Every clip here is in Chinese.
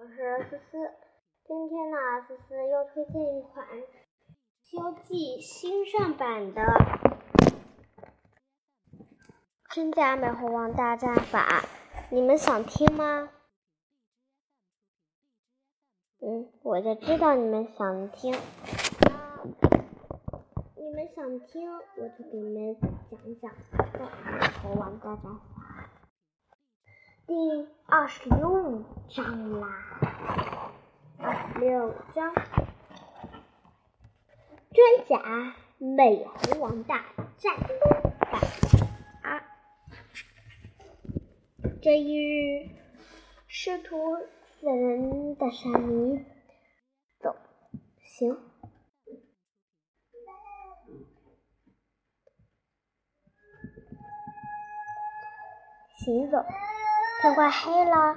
我是思思，今天呢，思思又推荐一款《西游记》新上版的真假美猴王大战法，你们想听吗？嗯，我就知道你们想听。你们想听，我就给你们讲讲美猴王大战法。第二十六章啦，二十六章，真假美猴王大战法。这一日，师徒四人的山里走行，行走。天快黑了，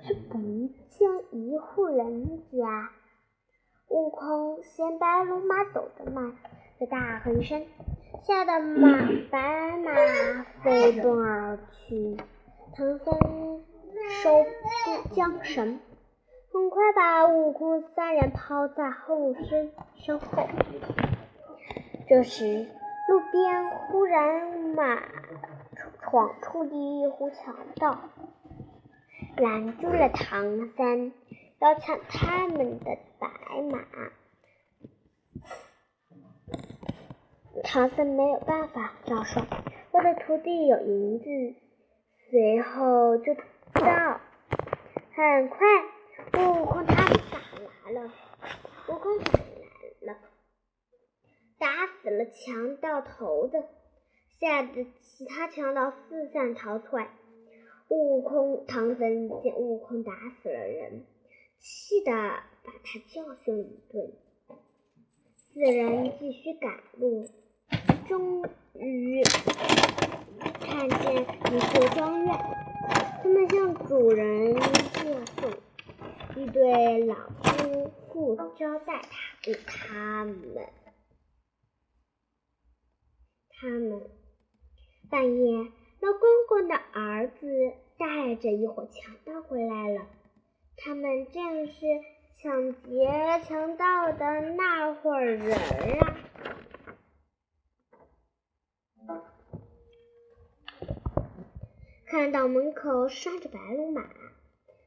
却不见一户人家。悟空嫌白龙马走得慢，就大喝一声，吓得马白马飞奔而去。唐僧收住缰绳，很快把悟空三人抛在后身身后。这时，路边忽然马闯出一户强盗。拦住了唐三，要抢他们的白马。唐三没有办法，要说：“我的徒弟有银子。”随后就到。很快，悟空他们赶来了。悟空赶来了，打死了强盗头子，吓得其他强盗四散逃窜。悟空、唐僧见悟空打死了人，气得把他教训一顿。四人继续赶路，终于看见一座庄园。他们向主人借送，一对老夫妇招待他他们。他们半夜。老公公的儿子带着一伙强盗回来了，他们正是抢劫强盗的那伙人啊！看到门口拴着白龙马，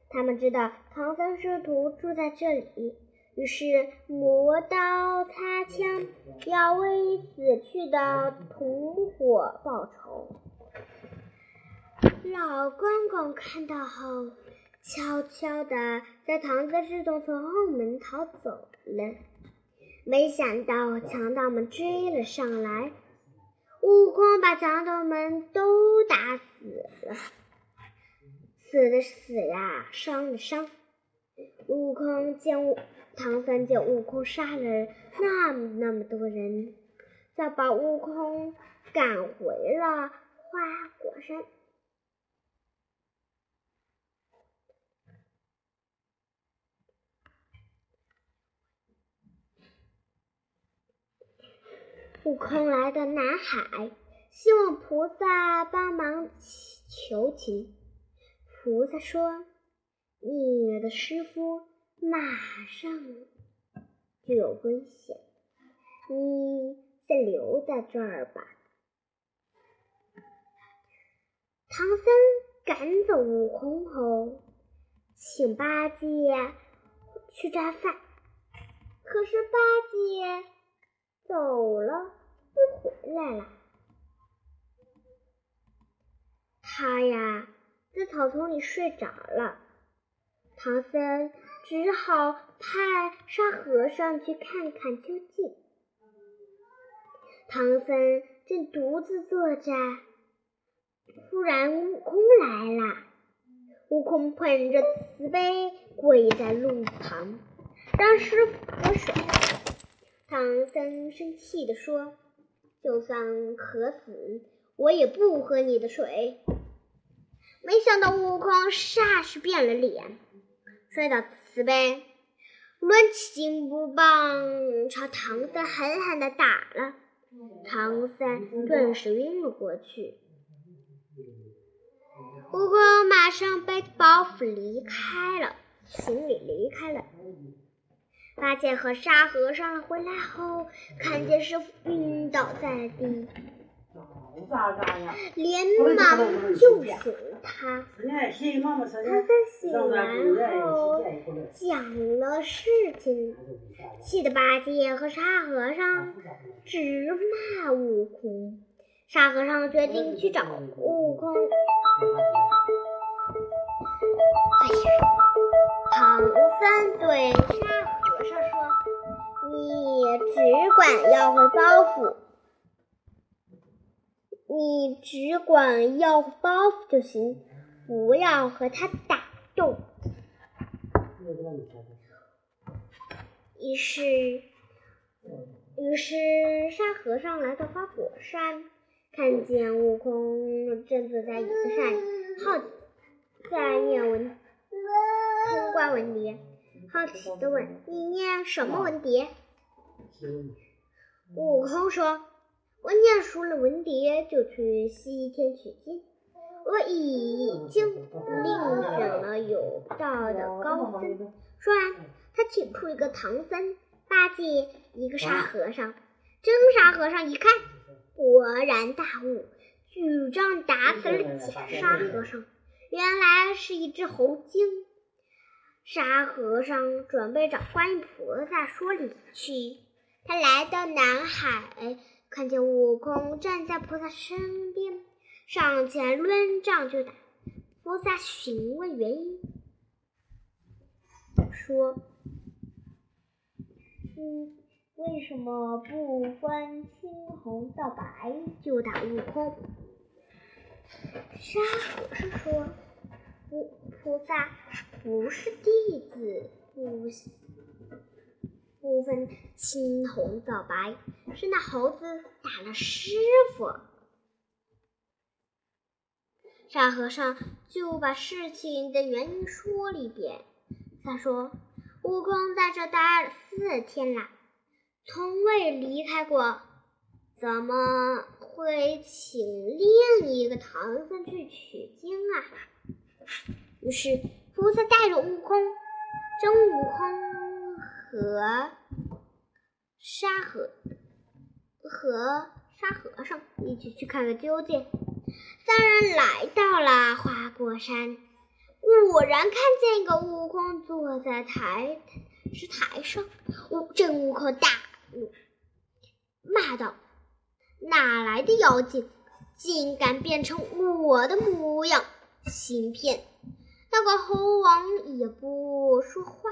他们知道唐僧师徒住在这里，于是磨刀擦枪，要为死去的同伙报仇。老公公看到后，悄悄地在唐僧师徒从后门逃走了。没想到强盗们追了上来，悟空把强盗们都打死了，死的死呀，伤的伤。悟空见悟唐僧见悟空杀了那么那么多人，就把悟空赶回了花果山。悟空来到南海，希望菩萨帮忙求情。菩萨说：“你的师傅马上就有危险，你先留在这儿吧。”唐僧赶走悟空后，请八戒去抓饭，可是八戒。走了，不回来了。他呀，在草丛里睡着了。唐僧只好派沙和尚去看看究竟。唐僧正独自坐着，突然悟空来了。悟空捧着瓷杯跪在路旁，让师傅喝水。唐僧生气地说：“就算渴死，我也不喝你的水。”没想到悟空霎时变了脸，摔倒瓷杯，抡起金箍棒朝唐僧狠狠地打了。唐僧顿时晕了过去。悟空马上背着包袱离开了。行李离开了。八戒和沙和尚回来后，看见师傅晕倒在地，连忙救醒他。他在醒来后讲了事情，气得八戒和沙和尚直骂悟空。沙和尚决定去找悟空。哎呀，唐僧对沙和尚说：“你只管要回包袱，你只管要包袱就行，不要和他打斗。”于是，于是沙和尚来到花果山。看见悟空正坐在椅子上，好在念文通关文牒，好奇的问：“你念什么文牒？”悟空说：“我念熟了文牒，就去西天取经。我已经另选了有道的高僧。”说完，他请出一个唐僧、八戒，一个沙和尚。真沙和尚一看。勃然大悟，举杖打死了假沙和尚。原来是一只猴精。沙和尚准备找观音菩萨说理去。他来到南海，看见悟空站在菩萨身边，上前抡杖就打。菩萨询问原因，说：“嗯。”为什么不分青红皂白就打悟空？沙和尚说：“菩菩萨不是弟子，不不分青红皂白，是那猴子打了师傅。”沙和尚就把事情的原因说了一遍。他说：“悟空在这待了四天了。”从未离开过，怎么会请另一个唐僧去取经啊？于是菩萨带着悟空、真悟空和沙和和沙和尚一起去看个究竟。三人来到了花果山，果然看见一个悟空坐在台石台上，悟真悟空大怒。骂道：“哪来的妖精，竟敢变成我的模样？行骗！”那个猴王也不说话，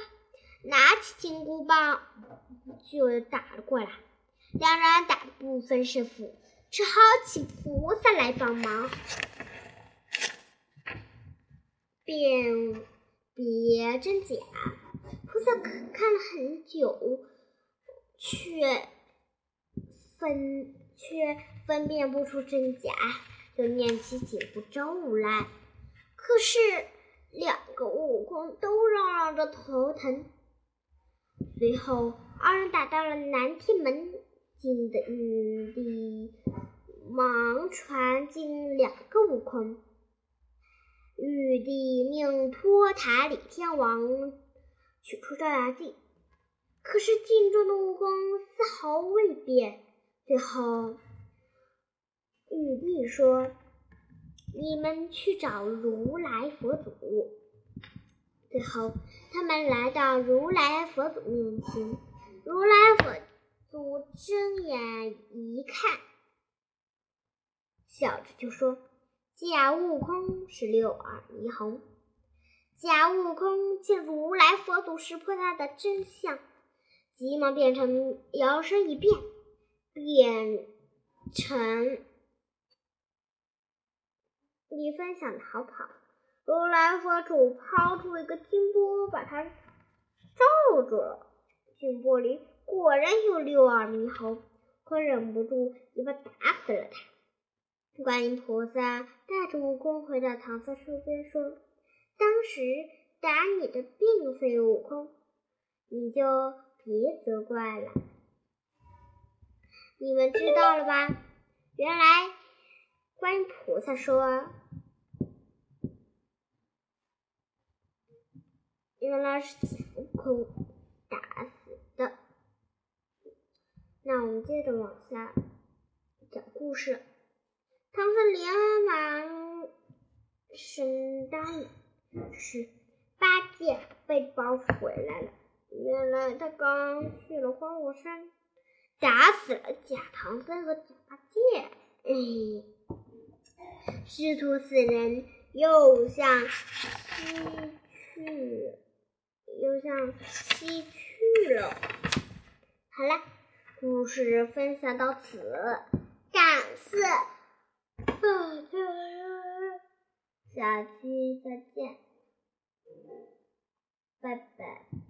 拿起金箍棒就打了过来。两人打得不分胜负，只好请菩萨来帮忙，辨别真假。菩萨看了很久。却分却分辨不出真假，就念起紧箍咒来。可是两个悟空都嚷嚷着头疼。随后二人打到了南天门境的玉帝，忙传进两个悟空。玉帝命托塔李天王取出照妖镜。可是镜中的悟空丝毫未变。最后，玉帝说：“你们去找如来佛祖。”最后，他们来到如来佛祖面前。如来佛祖睁眼一看，笑着就说：“假悟空是六耳猕猴。”假悟空见如来佛祖识破他的真相。急忙变成摇身一变，变成李分想逃跑。如来佛祖抛出一个金钵，把他罩住了。金钵里果然有六耳猕猴，可忍不住一把打死了他。观音菩萨带着悟空回到唐僧身边，说：“当时打你的并非悟空，你就。”别责怪了，你们知道了吧？原来观音菩萨说，原来是孙悟空打死的。那我们接着往下讲故事。唐僧连忙升当时，八戒被包回来了。原来他刚去了花果山，打死了假唐僧和假八戒。哎，师徒四人又向西去，就像西去了。好了，故事分享到此，感谢大家，下期再见，拜拜。